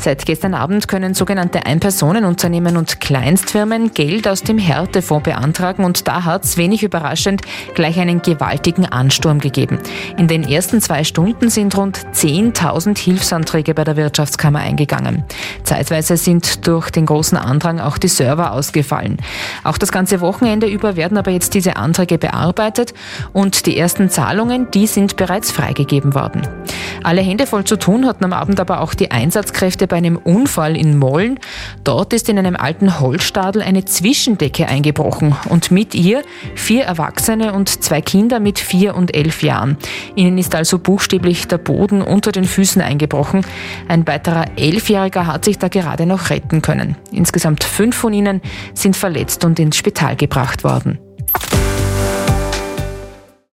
Seit gestern Abend können sogenannte Einpersonenunternehmen und Kleinstfirmen Geld aus dem Härtefonds beantragen und da hat es wenig überraschend gleich einen gewaltigen Ansturm gegeben. In den ersten zwei Stunden sind rund 10.000 Hilfsanträge bei der Wirtschaftskammer eingegangen. Zeitweise sind durch den großen Andrang auch die Server ausgefallen. Auch das ganze Wochenende über werden aber jetzt diese Anträge bearbeitet und die ersten Zahlungen, die sind bereits freigegeben worden. Alle Hände voll zu tun hatten am Abend aber auch die Einsatzkräfte bei einem Unfall in Molln. Dort ist in einem alten Holzstadel eine Zwischendecke eingebrochen und mit ihr vier Erwachsene und zwei Kinder mit vier und elf Jahren. Ihnen ist also buchstäblich der Boden unter den Füßen eingebrochen. Ein weiterer Elfjähriger hat sich da gerade noch retten können. Insgesamt fünf von ihnen sind verletzt und ins Spital gebracht worden.